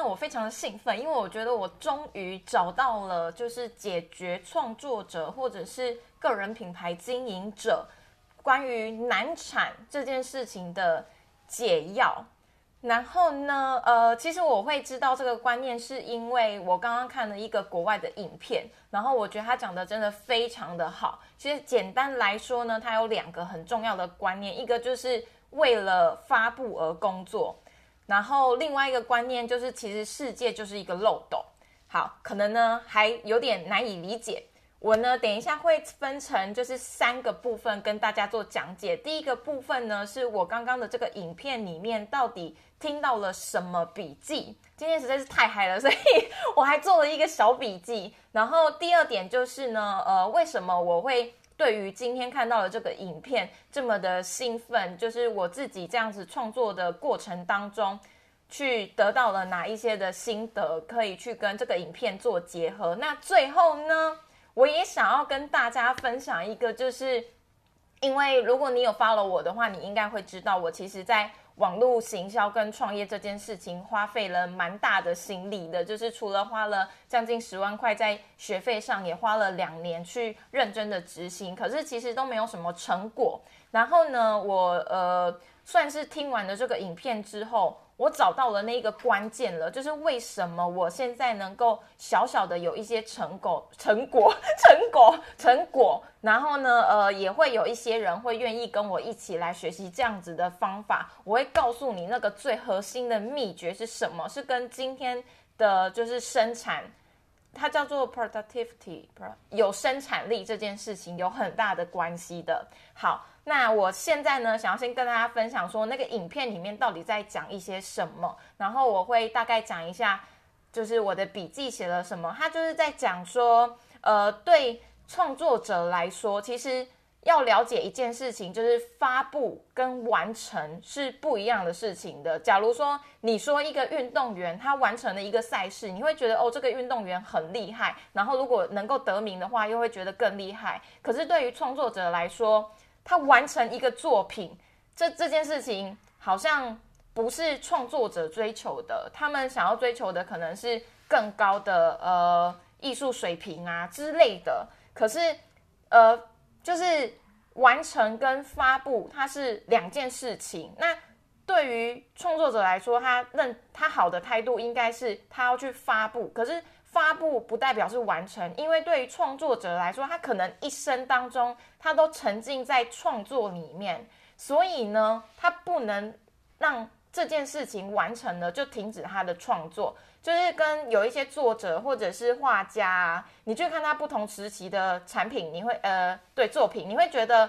呢，我非常的兴奋，因为我觉得我终于找到了，就是解决创作者或者是个人品牌经营者关于难产这件事情的解药。然后呢，呃，其实我会知道这个观念，是因为我刚刚看了一个国外的影片，然后我觉得他讲的真的非常的好。其实简单来说呢，它有两个很重要的观念，一个就是为了发布而工作。然后另外一个观念就是，其实世界就是一个漏斗。好，可能呢还有点难以理解。我呢等一下会分成就是三个部分跟大家做讲解。第一个部分呢是我刚刚的这个影片里面到底听到了什么笔记。今天实在是太嗨了，所以我还做了一个小笔记。然后第二点就是呢，呃，为什么我会？对于今天看到的这个影片这么的兴奋，就是我自己这样子创作的过程当中，去得到了哪一些的心得，可以去跟这个影片做结合。那最后呢，我也想要跟大家分享一个，就是因为如果你有 follow 我的话，你应该会知道，我其实在。网络行销跟创业这件事情花费了蛮大的心力的，就是除了花了将近十万块在学费上，也花了两年去认真的执行，可是其实都没有什么成果。然后呢，我呃算是听完了这个影片之后。我找到了那个关键了，就是为什么我现在能够小小的有一些成果、成果、成果、成果，然后呢，呃，也会有一些人会愿意跟我一起来学习这样子的方法。我会告诉你那个最核心的秘诀是什么，是跟今天的就是生产，它叫做 productivity，有生产力这件事情有很大的关系的。好。那我现在呢，想要先跟大家分享说，那个影片里面到底在讲一些什么，然后我会大概讲一下，就是我的笔记写了什么。他就是在讲说，呃，对创作者来说，其实要了解一件事情，就是发布跟完成是不一样的事情的。假如说你说一个运动员他完成了一个赛事，你会觉得哦，这个运动员很厉害，然后如果能够得名的话，又会觉得更厉害。可是对于创作者来说，他完成一个作品，这这件事情好像不是创作者追求的，他们想要追求的可能是更高的呃艺术水平啊之类的。可是呃，就是完成跟发布它是两件事情。那对于创作者来说，他认他好的态度应该是他要去发布，可是。发布不代表是完成，因为对于创作者来说，他可能一生当中他都沉浸在创作里面，所以呢，他不能让这件事情完成了就停止他的创作。就是跟有一些作者或者是画家啊，你去看他不同时期的产品，你会呃对作品，你会觉得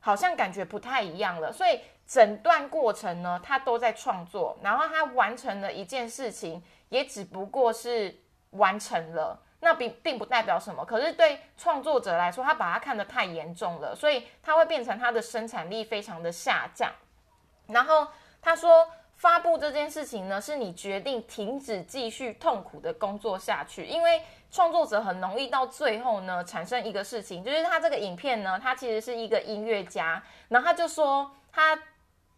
好像感觉不太一样了。所以整段过程呢，他都在创作，然后他完成了一件事情，也只不过是。完成了，那并并不代表什么。可是对创作者来说，他把它看得太严重了，所以他会变成他的生产力非常的下降。然后他说，发布这件事情呢，是你决定停止继续痛苦的工作下去。因为创作者很容易到最后呢，产生一个事情，就是他这个影片呢，他其实是一个音乐家，然后他就说，他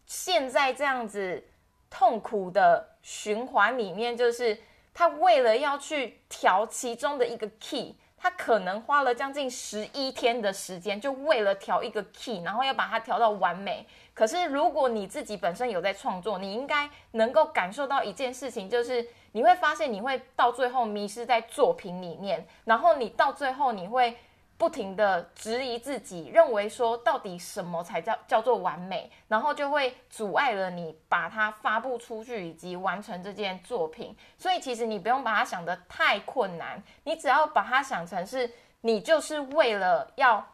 现在这样子痛苦的循环里面，就是。他为了要去调其中的一个 key，他可能花了将近十一天的时间，就为了调一个 key，然后要把它调到完美。可是如果你自己本身有在创作，你应该能够感受到一件事情，就是你会发现你会到最后迷失在作品里面，然后你到最后你会。不停的质疑自己，认为说到底什么才叫叫做完美，然后就会阻碍了你把它发布出去以及完成这件作品。所以其实你不用把它想得太困难，你只要把它想成是你就是为了要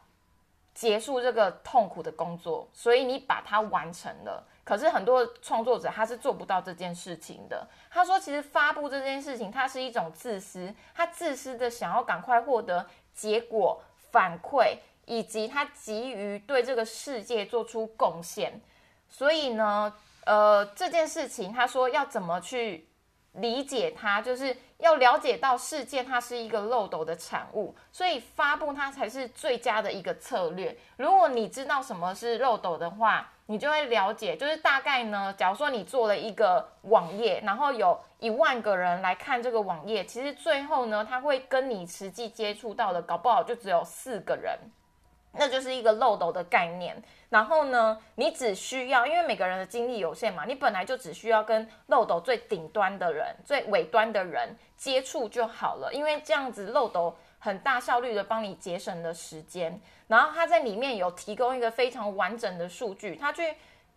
结束这个痛苦的工作，所以你把它完成了。可是很多创作者他是做不到这件事情的。他说，其实发布这件事情，它是一种自私，他自私的想要赶快获得结果。反馈以及他急于对这个世界做出贡献，所以呢，呃，这件事情他说要怎么去理解它，就是要了解到事件它是一个漏斗的产物，所以发布它才是最佳的一个策略。如果你知道什么是漏斗的话，你就会了解，就是大概呢，假如说你做了一个网页，然后有一万个人来看这个网页，其实最后呢，他会跟你实际接触到的，搞不好就只有四个人，那就是一个漏斗的概念。然后呢，你只需要，因为每个人的精力有限嘛，你本来就只需要跟漏斗最顶端的人、最尾端的人接触就好了，因为这样子漏斗很大效率的帮你节省了时间。然后他在里面有提供一个非常完整的数据，他去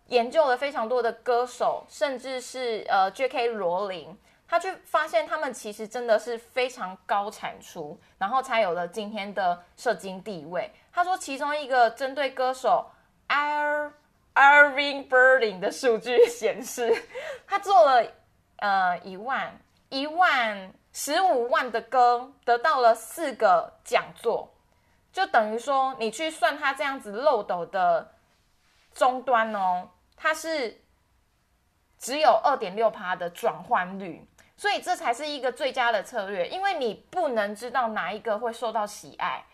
研究了非常多的歌手，甚至是呃 J.K. 罗琳，他去发现他们其实真的是非常高产出，然后才有了今天的社经地位。他说其中一个针对歌手 Ir Irving Berlin 的数据显示，他做了呃一万一万十五万的歌，得到了四个讲座。就等于说，你去算它这样子漏斗的终端哦，它是只有二点六趴的转换率，所以这才是一个最佳的策略，因为你不能知道哪一个会受到喜爱。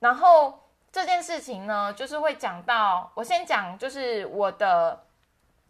然后这件事情呢，就是会讲到，我先讲就是我的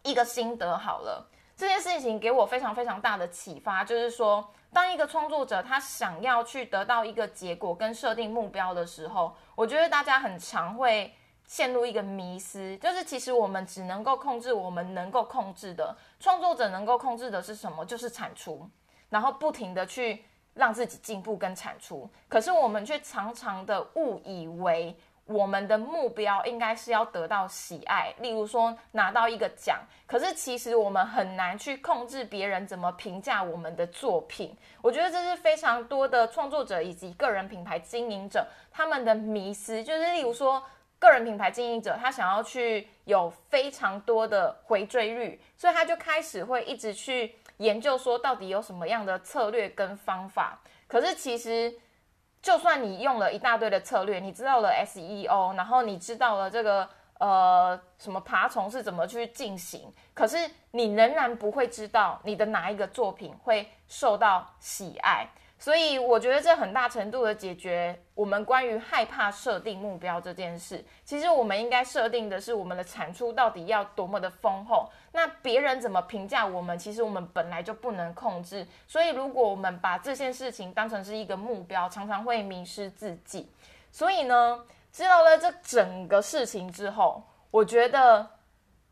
一个心得好了。这件事情给我非常非常大的启发，就是说。当一个创作者他想要去得到一个结果跟设定目标的时候，我觉得大家很常会陷入一个迷思，就是其实我们只能够控制我们能够控制的，创作者能够控制的是什么？就是产出，然后不停的去让自己进步跟产出。可是我们却常常的误以为。我们的目标应该是要得到喜爱，例如说拿到一个奖。可是其实我们很难去控制别人怎么评价我们的作品。我觉得这是非常多的创作者以及个人品牌经营者他们的迷思。就是例如说，个人品牌经营者他想要去有非常多的回追率，所以他就开始会一直去研究说到底有什么样的策略跟方法。可是其实。就算你用了一大堆的策略，你知道了 SEO，然后你知道了这个呃什么爬虫是怎么去进行，可是你仍然不会知道你的哪一个作品会受到喜爱。所以我觉得这很大程度的解决我们关于害怕设定目标这件事。其实我们应该设定的是我们的产出到底要多么的丰厚。那别人怎么评价我们，其实我们本来就不能控制。所以如果我们把这件事情当成是一个目标，常常会迷失自己。所以呢，知道了这整个事情之后，我觉得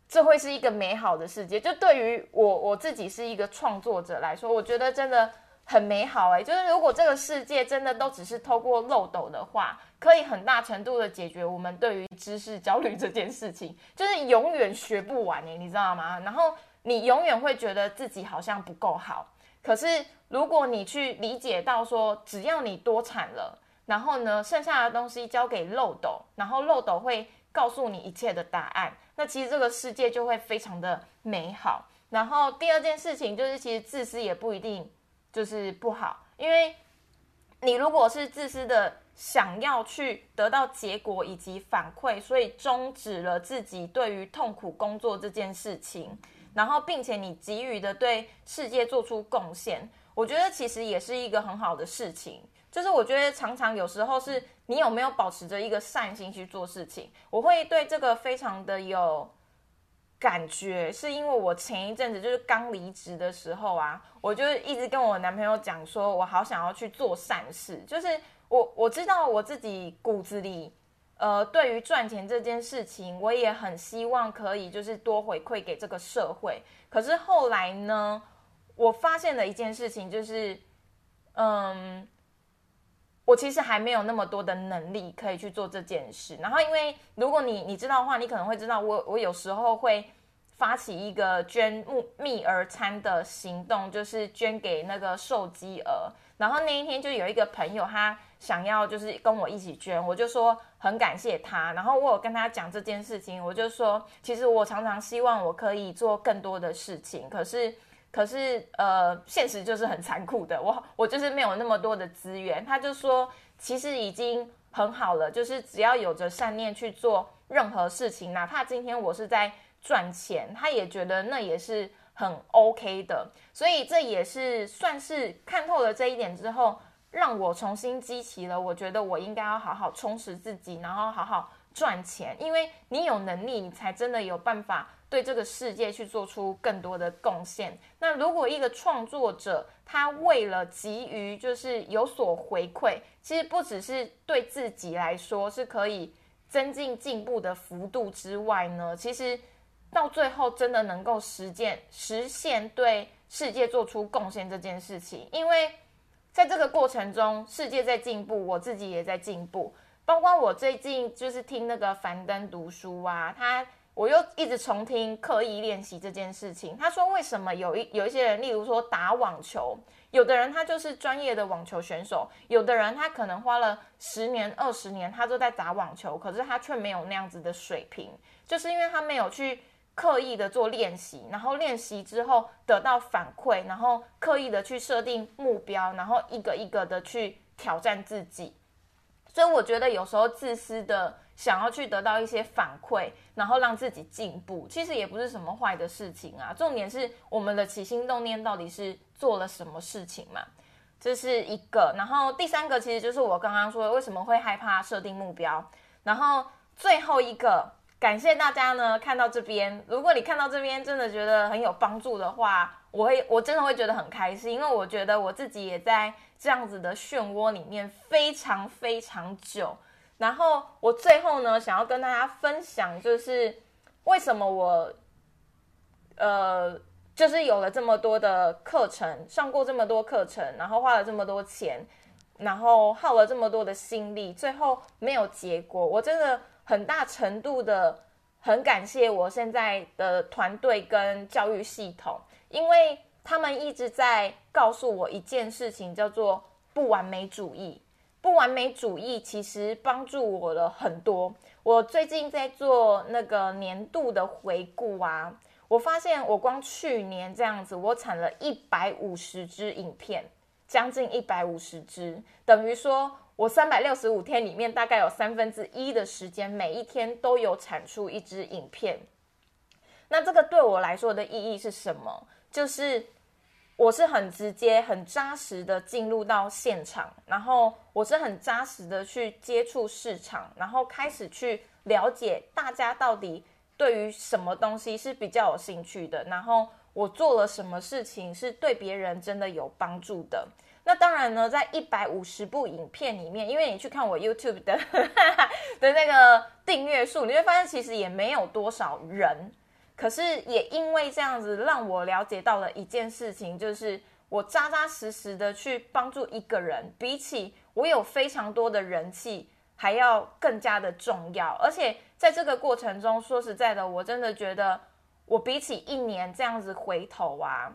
这会是一个美好的世界。就对于我我自己是一个创作者来说，我觉得真的。很美好哎，就是如果这个世界真的都只是透过漏斗的话，可以很大程度的解决我们对于知识焦虑这件事情，就是永远学不完哎，你知道吗？然后你永远会觉得自己好像不够好。可是如果你去理解到说，只要你多产了，然后呢，剩下的东西交给漏斗，然后漏斗会告诉你一切的答案，那其实这个世界就会非常的美好。然后第二件事情就是，其实自私也不一定。就是不好，因为你如果是自私的，想要去得到结果以及反馈，所以终止了自己对于痛苦工作这件事情，然后并且你给予的对世界做出贡献，我觉得其实也是一个很好的事情。就是我觉得常常有时候是你有没有保持着一个善心去做事情，我会对这个非常的有。感觉是因为我前一阵子就是刚离职的时候啊，我就一直跟我男朋友讲说，我好想要去做善事。就是我我知道我自己骨子里，呃，对于赚钱这件事情，我也很希望可以就是多回馈给这个社会。可是后来呢，我发现了一件事情，就是，嗯，我其实还没有那么多的能力可以去做这件事。然后，因为如果你你知道的话，你可能会知道，我我有时候会。发起一个捐木蜜儿餐的行动，就是捐给那个受饥儿。然后那一天就有一个朋友，他想要就是跟我一起捐，我就说很感谢他。然后我有跟他讲这件事情，我就说其实我常常希望我可以做更多的事情，可是可是呃，现实就是很残酷的，我我就是没有那么多的资源。他就说其实已经很好了，就是只要有着善念去做任何事情，哪怕今天我是在。赚钱，他也觉得那也是很 OK 的。所以这也是算是看透了这一点之后，让我重新激起了，我觉得我应该要好好充实自己，然后好好赚钱，因为你有能力，你才真的有办法。对这个世界去做出更多的贡献。那如果一个创作者他为了急于就是有所回馈，其实不只是对自己来说是可以增进进步的幅度之外呢，其实到最后真的能够实践实现对世界做出贡献这件事情。因为在这个过程中，世界在进步，我自己也在进步。包括我最近就是听那个樊登读书啊，他。我又一直重听刻意练习这件事情。他说，为什么有一有一些人，例如说打网球，有的人他就是专业的网球选手，有的人他可能花了十年、二十年，他都在打网球，可是他却没有那样子的水平，就是因为他没有去刻意的做练习，然后练习之后得到反馈，然后刻意的去设定目标，然后一个一个的去挑战自己。所以我觉得有时候自私的。想要去得到一些反馈，然后让自己进步，其实也不是什么坏的事情啊。重点是我们的起心动念到底是做了什么事情嘛？这是一个。然后第三个其实就是我刚刚说的，为什么会害怕设定目标。然后最后一个，感谢大家呢看到这边。如果你看到这边真的觉得很有帮助的话，我会我真的会觉得很开心，因为我觉得我自己也在这样子的漩涡里面非常非常久。然后我最后呢，想要跟大家分享，就是为什么我，呃，就是有了这么多的课程，上过这么多课程，然后花了这么多钱，然后耗了这么多的心力，最后没有结果。我真的很大程度的很感谢我现在的团队跟教育系统，因为他们一直在告诉我一件事情，叫做不完美主义。不完美主义其实帮助我了很多。我最近在做那个年度的回顾啊，我发现我光去年这样子，我产了一百五十支影片，将近一百五十支，等于说我三百六十五天里面大概有三分之一的时间，每一天都有产出一支影片。那这个对我来说的意义是什么？就是。我是很直接、很扎实的进入到现场，然后我是很扎实的去接触市场，然后开始去了解大家到底对于什么东西是比较有兴趣的，然后我做了什么事情是对别人真的有帮助的。那当然呢，在一百五十部影片里面，因为你去看我 YouTube 的 的那个订阅数，你会发现其实也没有多少人。可是也因为这样子，让我了解到了一件事情，就是我扎扎实实的去帮助一个人，比起我有非常多的人气还要更加的重要。而且在这个过程中，说实在的，我真的觉得我比起一年这样子回头啊，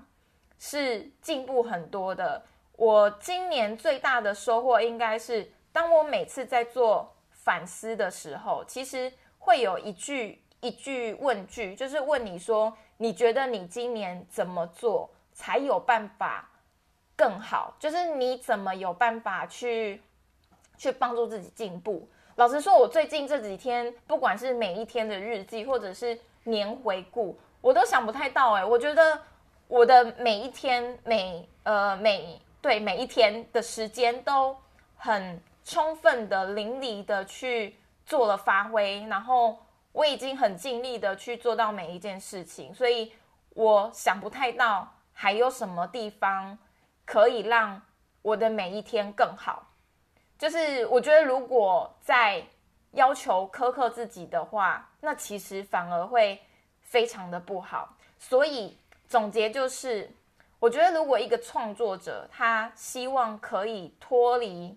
是进步很多的。我今年最大的收获应该是，当我每次在做反思的时候，其实会有一句。一句问句，就是问你说，你觉得你今年怎么做才有办法更好？就是你怎么有办法去去帮助自己进步？老实说，我最近这几天，不管是每一天的日记，或者是年回顾，我都想不太到。哎，我觉得我的每一天，每呃每对每一天的时间，都很充分的、淋漓的去做了发挥，然后。我已经很尽力的去做到每一件事情，所以我想不太到还有什么地方可以让我的每一天更好。就是我觉得，如果在要求苛刻自己的话，那其实反而会非常的不好。所以总结就是，我觉得如果一个创作者他希望可以脱离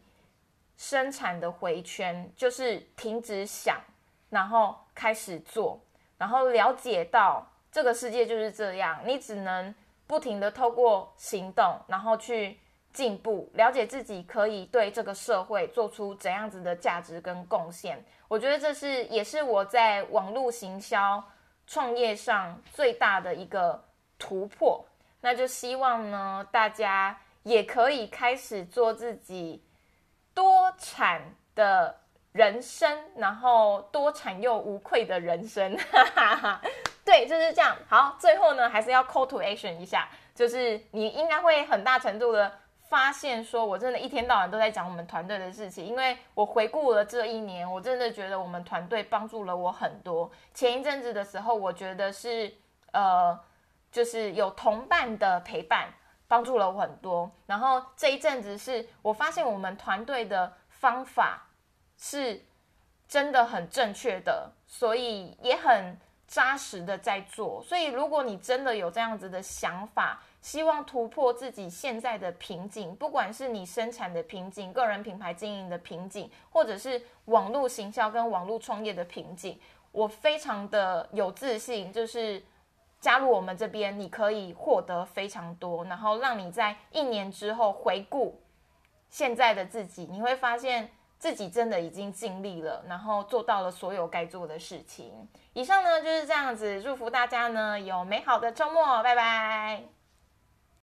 生产的回圈，就是停止想。然后开始做，然后了解到这个世界就是这样，你只能不停的透过行动，然后去进步，了解自己可以对这个社会做出怎样子的价值跟贡献。我觉得这是也是我在网络行销创业上最大的一个突破。那就希望呢，大家也可以开始做自己多产的。人生，然后多产又无愧的人生，对，就是这样。好，最后呢，还是要 call to action 一下，就是你应该会很大程度的发现，说我真的一天到晚都在讲我们团队的事情，因为我回顾了这一年，我真的觉得我们团队帮助了我很多。前一阵子的时候，我觉得是呃，就是有同伴的陪伴帮助了我很多。然后这一阵子是我发现我们团队的方法是真的很正确的，所以也很。扎实的在做，所以如果你真的有这样子的想法，希望突破自己现在的瓶颈，不管是你生产的瓶颈、个人品牌经营的瓶颈，或者是网络行销跟网络创业的瓶颈，我非常的有自信，就是加入我们这边，你可以获得非常多，然后让你在一年之后回顾现在的自己，你会发现。自己真的已经尽力了，然后做到了所有该做的事情。以上呢就是这样子，祝福大家呢有美好的周末，拜拜。